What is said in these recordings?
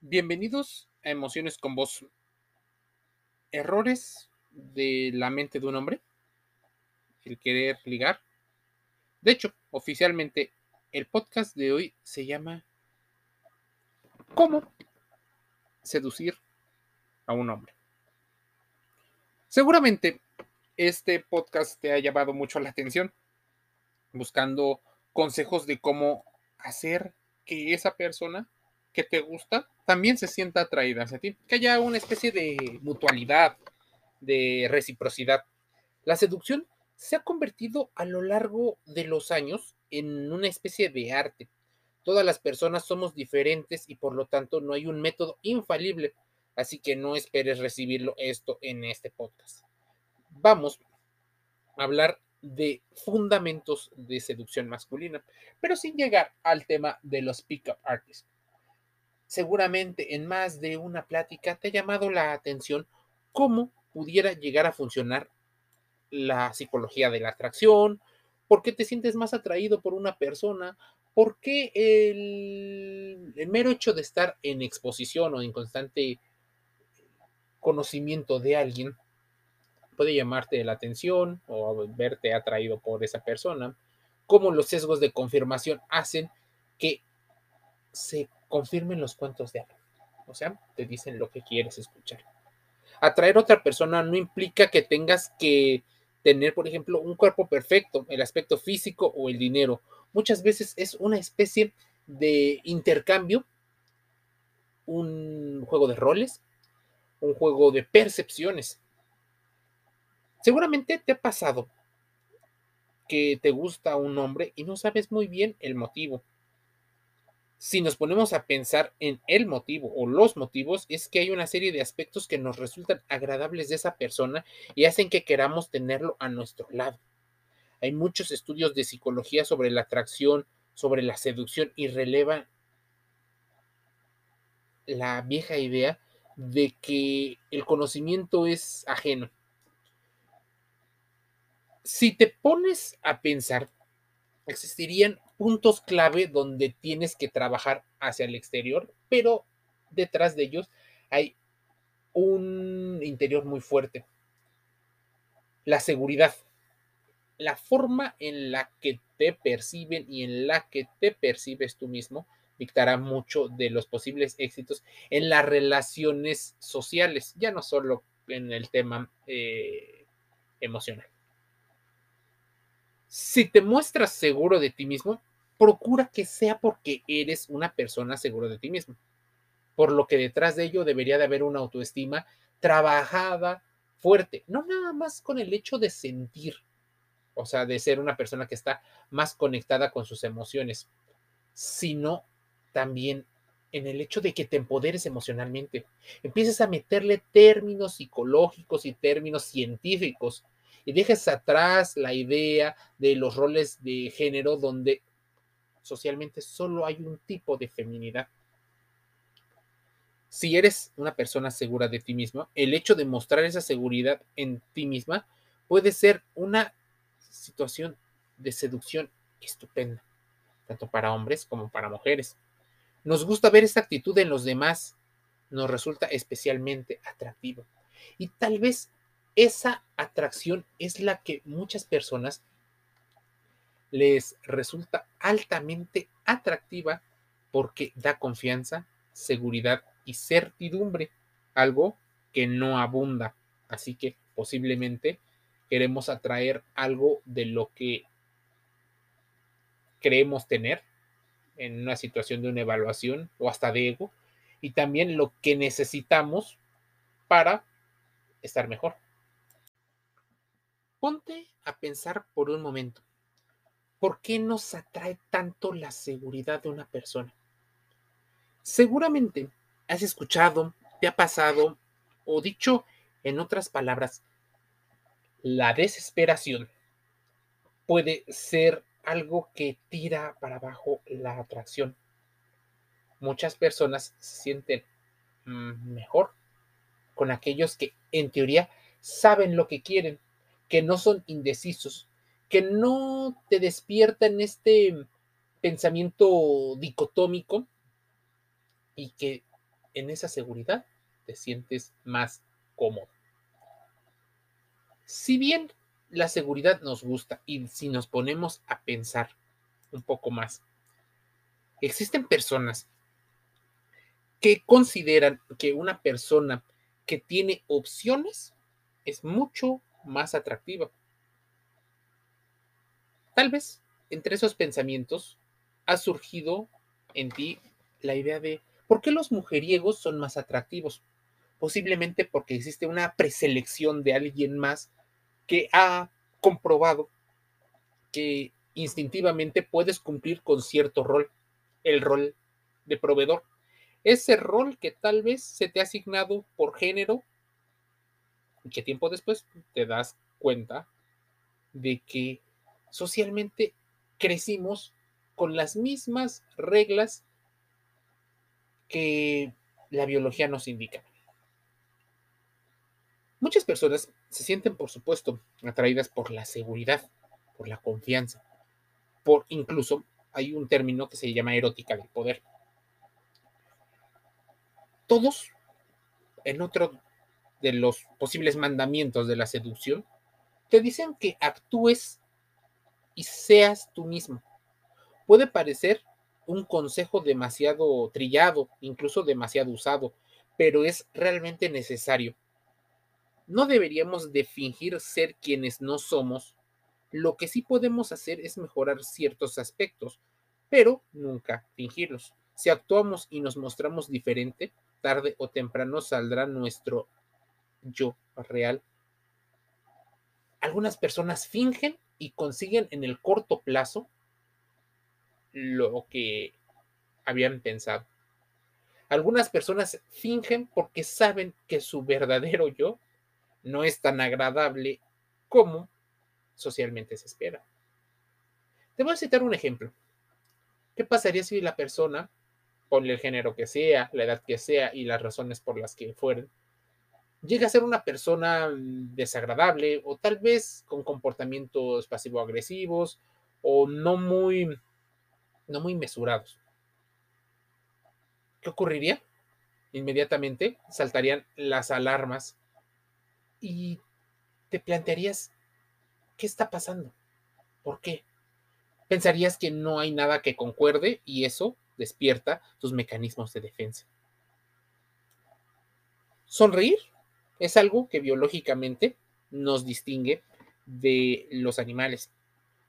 Bienvenidos a Emociones con Voz. Errores de la mente de un hombre. El querer ligar. De hecho, oficialmente, el podcast de hoy se llama ¿Cómo seducir a un hombre? Seguramente este podcast te ha llamado mucho la atención, buscando consejos de cómo hacer que esa persona que te gusta también se sienta atraída hacia ti, que haya una especie de mutualidad, de reciprocidad. La seducción se ha convertido a lo largo de los años en una especie de arte. Todas las personas somos diferentes y por lo tanto no hay un método infalible, así que no esperes recibirlo esto en este podcast. Vamos a hablar de fundamentos de seducción masculina, pero sin llegar al tema de los pick-up artists seguramente en más de una plática te ha llamado la atención cómo pudiera llegar a funcionar la psicología de la atracción, por qué te sientes más atraído por una persona, por qué el, mero hecho de estar en exposición o en constante conocimiento de alguien puede llamarte la atención o verte atraído por esa persona, cómo los sesgos de confirmación hacen que se confirmen los cuentos de hadas. O sea, te dicen lo que quieres escuchar. Atraer a otra persona no implica que tengas que tener, por ejemplo, un cuerpo perfecto, el aspecto físico o el dinero. Muchas veces es una especie de intercambio, un juego de roles, un juego de percepciones. Seguramente te ha pasado que te gusta un hombre y no sabes muy bien el motivo si nos ponemos a pensar en el motivo o los motivos, es que hay una serie de aspectos que nos resultan agradables de esa persona y hacen que queramos tenerlo a nuestro lado. Hay muchos estudios de psicología sobre la atracción, sobre la seducción y relevan la vieja idea de que el conocimiento es ajeno. Si te pones a pensar, existirían puntos clave donde tienes que trabajar hacia el exterior, pero detrás de ellos hay un interior muy fuerte. La seguridad. La forma en la que te perciben y en la que te percibes tú mismo dictará mucho de los posibles éxitos en las relaciones sociales, ya no solo en el tema eh, emocional. Si te muestras seguro de ti mismo, procura que sea porque eres una persona seguro de ti mismo. Por lo que detrás de ello debería de haber una autoestima trabajada, fuerte, no nada más con el hecho de sentir, o sea, de ser una persona que está más conectada con sus emociones, sino también en el hecho de que te empoderes emocionalmente. Empieces a meterle términos psicológicos y términos científicos y dejes atrás la idea de los roles de género donde socialmente solo hay un tipo de feminidad. Si eres una persona segura de ti misma, el hecho de mostrar esa seguridad en ti misma puede ser una situación de seducción estupenda, tanto para hombres como para mujeres. Nos gusta ver esa actitud en los demás, nos resulta especialmente atractivo. Y tal vez esa atracción es la que muchas personas les resulta altamente atractiva porque da confianza, seguridad y certidumbre, algo que no abunda. Así que posiblemente queremos atraer algo de lo que creemos tener en una situación de una evaluación o hasta de ego y también lo que necesitamos para estar mejor. Ponte a pensar por un momento. ¿Por qué nos atrae tanto la seguridad de una persona? Seguramente has escuchado, te ha pasado, o dicho en otras palabras, la desesperación puede ser algo que tira para abajo la atracción. Muchas personas se sienten mm, mejor con aquellos que en teoría saben lo que quieren, que no son indecisos, que no te despiertan este pensamiento dicotómico y que en esa seguridad te sientes más cómodo. Si bien la seguridad nos gusta y si nos ponemos a pensar un poco más, existen personas que consideran que una persona que tiene opciones es mucho más atractiva. Tal vez entre esos pensamientos ha surgido en ti la idea de por qué los mujeriegos son más atractivos. Posiblemente porque existe una preselección de alguien más que ha comprobado que instintivamente puedes cumplir con cierto rol, el rol de proveedor. Ese rol que tal vez se te ha asignado por género y que tiempo después te das cuenta de que socialmente crecimos con las mismas reglas que la biología nos indica. Muchas personas se sienten, por supuesto, atraídas por la seguridad, por la confianza, por incluso hay un término que se llama erótica del poder. Todos, en otro de los posibles mandamientos de la seducción, te dicen que actúes y seas tú mismo. Puede parecer un consejo demasiado trillado, incluso demasiado usado, pero es realmente necesario. No deberíamos de fingir ser quienes no somos. Lo que sí podemos hacer es mejorar ciertos aspectos, pero nunca fingirlos. Si actuamos y nos mostramos diferente, tarde o temprano saldrá nuestro yo real. Algunas personas fingen y consiguen en el corto plazo lo que habían pensado. Algunas personas fingen porque saben que su verdadero yo no es tan agradable como socialmente se espera. Te voy a citar un ejemplo. ¿Qué pasaría si la persona, ponle el género que sea, la edad que sea y las razones por las que fueren, llega a ser una persona desagradable o tal vez con comportamientos pasivo-agresivos o no muy no muy mesurados. ¿Qué ocurriría? Inmediatamente saltarían las alarmas y te plantearías, ¿qué está pasando? ¿Por qué? Pensarías que no hay nada que concuerde y eso despierta tus mecanismos de defensa. Sonreír es algo que biológicamente nos distingue de los animales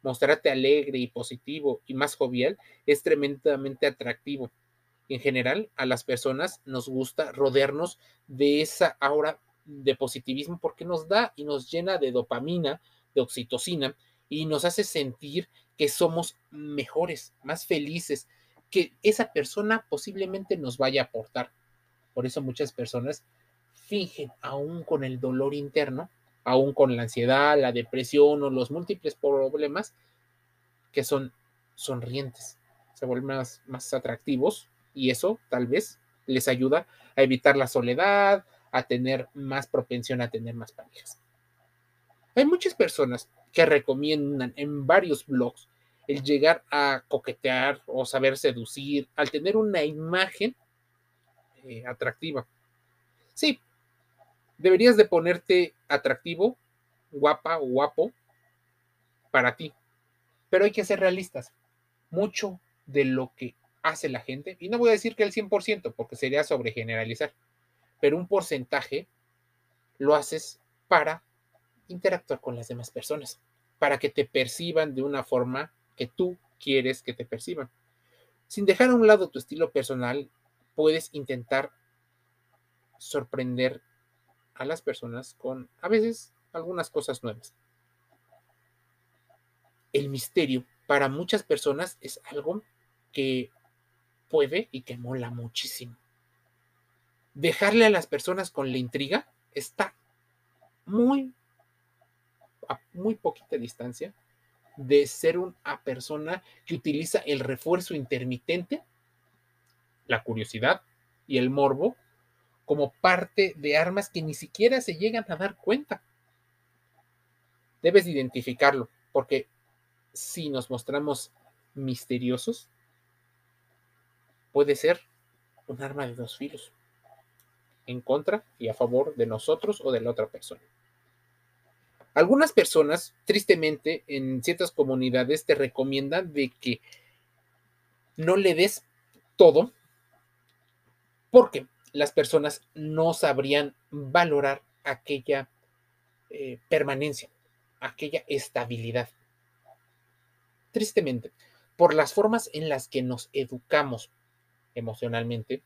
mostrarte alegre y positivo y más jovial es tremendamente atractivo. En general, a las personas nos gusta rodearnos de esa aura de positivismo porque nos da y nos llena de dopamina, de oxitocina y nos hace sentir que somos mejores, más felices, que esa persona posiblemente nos vaya a aportar. Por eso muchas personas fingen aún con el dolor interno aún con la ansiedad, la depresión o los múltiples problemas que son sonrientes, se vuelven más, más atractivos y eso tal vez les ayuda a evitar la soledad, a tener más propensión a tener más parejas. Hay muchas personas que recomiendan en varios blogs el llegar a coquetear o saber seducir al tener una imagen eh, atractiva. Sí, deberías de ponerte atractivo, guapa o guapo para ti. Pero hay que ser realistas. Mucho de lo que hace la gente, y no voy a decir que el 100%, porque sería sobregeneralizar, pero un porcentaje lo haces para interactuar con las demás personas, para que te perciban de una forma que tú quieres que te perciban. Sin dejar a un lado tu estilo personal, puedes intentar sorprender a las personas con a veces algunas cosas nuevas. El misterio para muchas personas es algo que puede y que mola muchísimo. Dejarle a las personas con la intriga está muy a muy poquita distancia de ser una persona que utiliza el refuerzo intermitente, la curiosidad y el morbo como parte de armas que ni siquiera se llegan a dar cuenta. Debes identificarlo, porque si nos mostramos misteriosos, puede ser un arma de dos filos. en contra y a favor de nosotros o de la otra persona. Algunas personas, tristemente, en ciertas comunidades te recomiendan de que no le des todo porque las personas no sabrían valorar aquella eh, permanencia, aquella estabilidad. Tristemente, por las formas en las que nos educamos emocionalmente,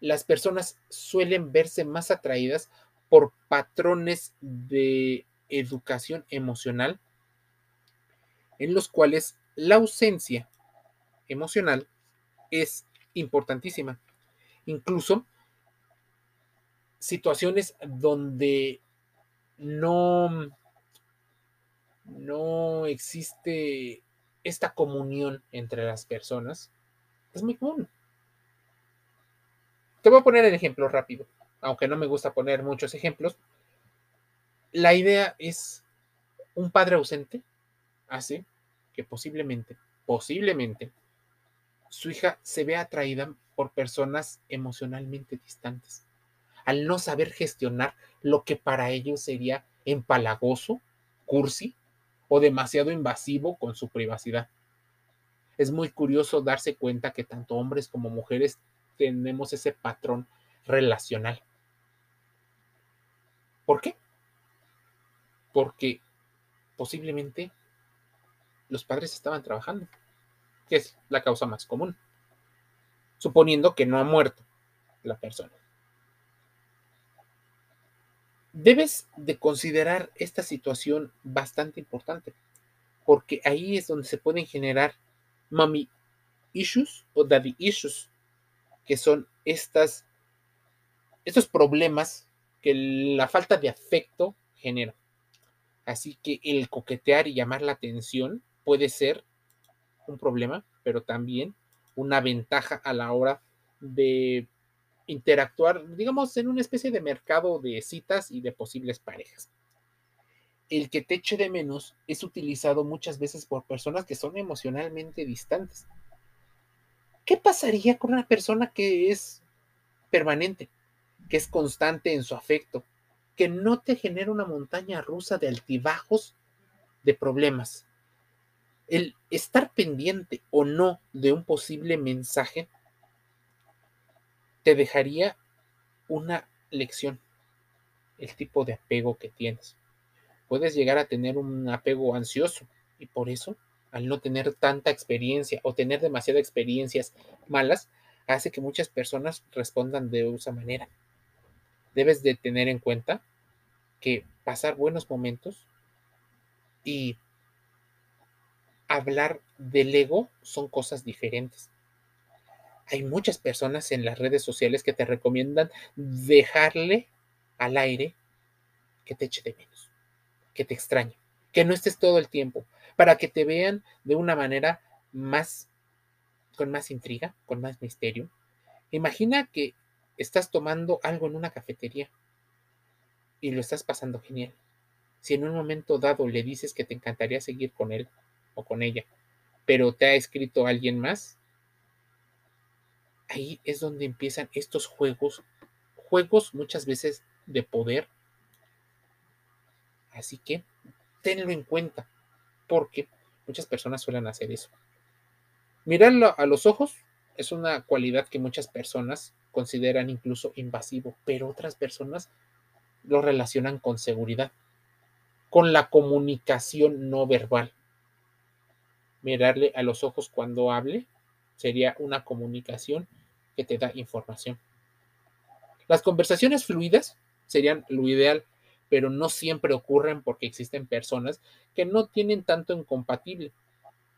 las personas suelen verse más atraídas por patrones de educación emocional en los cuales la ausencia emocional es importantísima. Incluso situaciones donde no, no existe esta comunión entre las personas es muy común. Te voy a poner el ejemplo rápido, aunque no me gusta poner muchos ejemplos. La idea es un padre ausente hace que posiblemente, posiblemente, su hija se vea atraída por personas emocionalmente distantes, al no saber gestionar lo que para ellos sería empalagoso, cursi o demasiado invasivo con su privacidad. Es muy curioso darse cuenta que tanto hombres como mujeres tenemos ese patrón relacional. ¿Por qué? Porque posiblemente los padres estaban trabajando, que es la causa más común, suponiendo que no ha muerto la persona. Debes de considerar esta situación bastante importante, porque ahí es donde se pueden generar mami issues o daddy issues, que son estas, estos problemas que la falta de afecto genera. Así que el coquetear y llamar la atención puede ser un problema, pero también una ventaja a la hora de interactuar, digamos, en una especie de mercado de citas y de posibles parejas. El que te eche de menos es utilizado muchas veces por personas que son emocionalmente distantes. ¿Qué pasaría con una persona que es permanente, que es constante en su afecto, que no te genera una montaña rusa de altibajos, de problemas? El estar pendiente o no de un posible mensaje te dejaría una lección, el tipo de apego que tienes. Puedes llegar a tener un apego ansioso y por eso, al no tener tanta experiencia o tener demasiadas experiencias malas, hace que muchas personas respondan de esa manera. Debes de tener en cuenta que pasar buenos momentos y hablar del ego son cosas diferentes hay muchas personas en las redes sociales que te recomiendan dejarle al aire que te eche de menos, que te extrañe, que no estés todo el tiempo, para que te vean de una manera más, con más intriga, con más misterio. Imagina que estás tomando algo en una cafetería y lo estás pasando genial. Si en un momento dado le dices que te encantaría seguir con él o con ella, pero te ha escrito alguien más, ahí es donde empiezan estos juegos, juegos muchas veces de poder. Así que tenlo en cuenta, porque muchas personas suelen hacer eso. Mirarlo a los ojos es una cualidad que muchas personas consideran incluso invasivo, pero otras personas lo relacionan con seguridad, con la comunicación no verbal. Mirarle a los ojos cuando hable sería una comunicación que te da información. Las conversaciones fluidas serían lo ideal, pero no siempre ocurren porque existen personas que no tienen tanto en compatible.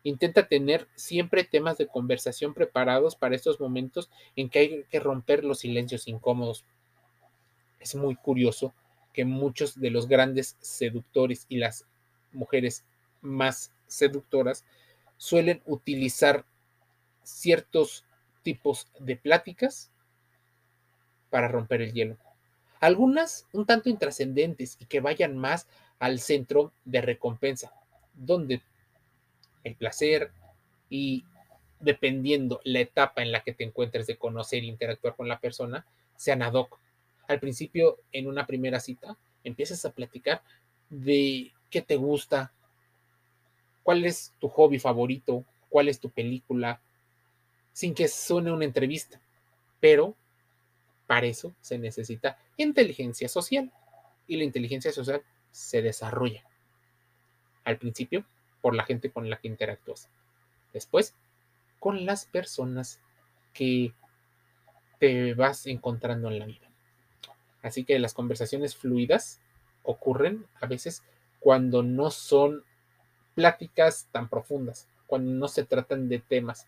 Intenta tener siempre temas de conversación preparados para estos momentos en que hay que romper los silencios incómodos. Es muy curioso que muchos de los grandes seductores y las mujeres más seductoras suelen utilizar ciertos tipos de pláticas para romper el hielo. Algunas un tanto intrascendentes y que vayan más al centro de recompensa, donde el placer y dependiendo la etapa en la que te encuentres de conocer e interactuar con la persona, sean ad hoc. al principio en una primera cita, empiezas a platicar de qué te gusta, cuál es tu hobby favorito, cuál es tu película, sin que suene una entrevista. Pero para eso se necesita inteligencia social y la inteligencia social se desarrolla al principio por la gente con la que interactúas. Después, con las personas que te vas encontrando en la vida. Así que las conversaciones fluidas ocurren a veces cuando no son pláticas tan profundas, cuando no se tratan de temas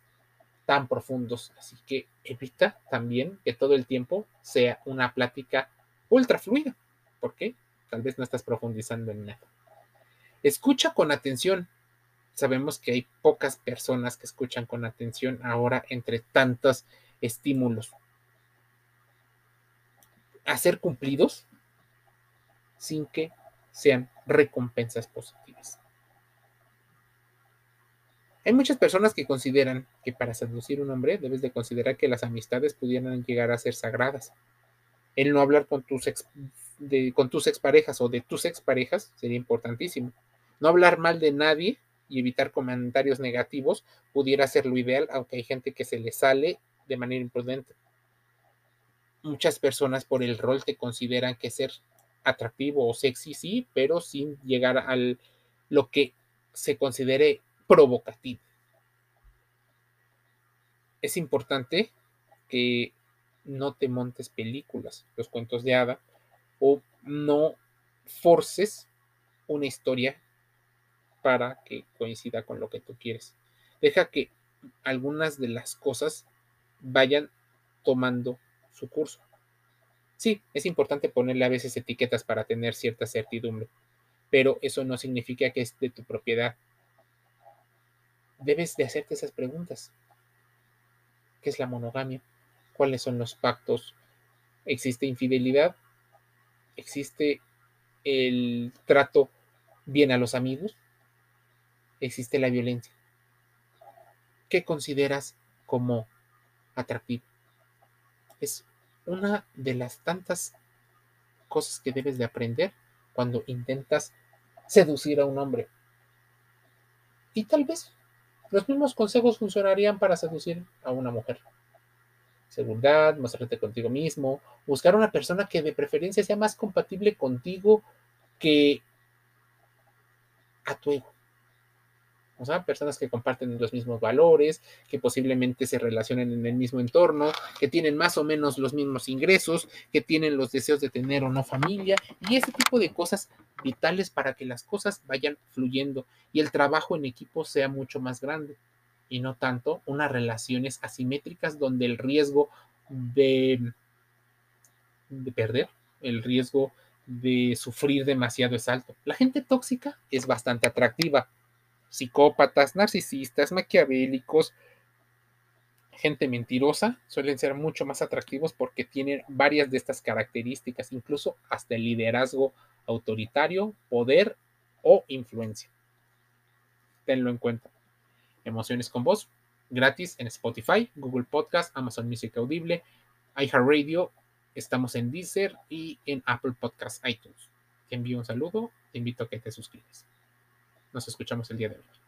tan profundos. Así que evita también que todo el tiempo sea una plática ultra fluida, porque tal vez no estás profundizando en nada. Escucha con atención. Sabemos que hay pocas personas que escuchan con atención ahora entre tantos estímulos. Hacer cumplidos sin que sean recompensas positivas. Hay muchas personas que consideran que para seducir un hombre debes de considerar que las amistades pudieran llegar a ser sagradas. El no hablar con tus, ex, con tus exparejas o de tus exparejas sería importantísimo. No hablar mal de nadie y evitar comentarios negativos pudiera ser lo ideal, aunque hay gente que se le sale de manera imprudente. Muchas personas por el rol te consideran que ser atractivo o sexy, sí, pero sin llegar a lo que se considere provocativo. Es importante que no te montes películas, los cuentos de hada, o no forces una historia para que coincida con lo que tú quieres. Deja que algunas de las cosas vayan tomando su curso. Sí, es importante ponerle a veces etiquetas para tener cierta certidumbre, pero eso no significa que es de tu propiedad debes de hacerte esas preguntas. ¿Qué es la monogamia? ¿Cuáles son los pactos? ¿Existe infidelidad? ¿Existe el trato bien a los amigos? ¿Existe la violencia? ¿Qué consideras como atractivo? Es una de las tantas cosas que debes de aprender cuando intentas seducir a un hombre. Y tal vez los mismos consejos funcionarían para seducir a una mujer. Seguridad, mostrarte contigo mismo, buscar una persona que de preferencia sea más compatible contigo que a tu ego. O sea, personas que comparten los mismos valores, que posiblemente se relacionen en el mismo entorno, que tienen más o menos los mismos ingresos, que tienen los deseos de tener o no familia, y ese tipo de cosas vitales para que las cosas vayan fluyendo y el trabajo en equipo sea mucho más grande y no tanto unas relaciones asimétricas donde el riesgo de, de perder, el riesgo de sufrir demasiado es alto. La gente tóxica es bastante atractiva psicópatas, narcisistas, maquiavélicos, gente mentirosa, suelen ser mucho más atractivos porque tienen varias de estas características, incluso hasta el liderazgo autoritario, poder o influencia. Tenlo en cuenta. Emociones con voz, gratis en Spotify, Google Podcast, Amazon Music Audible, iHeartRadio, estamos en Deezer y en Apple Podcast iTunes. Te envío un saludo, te invito a que te suscribas. Nos escuchamos el día de hoy.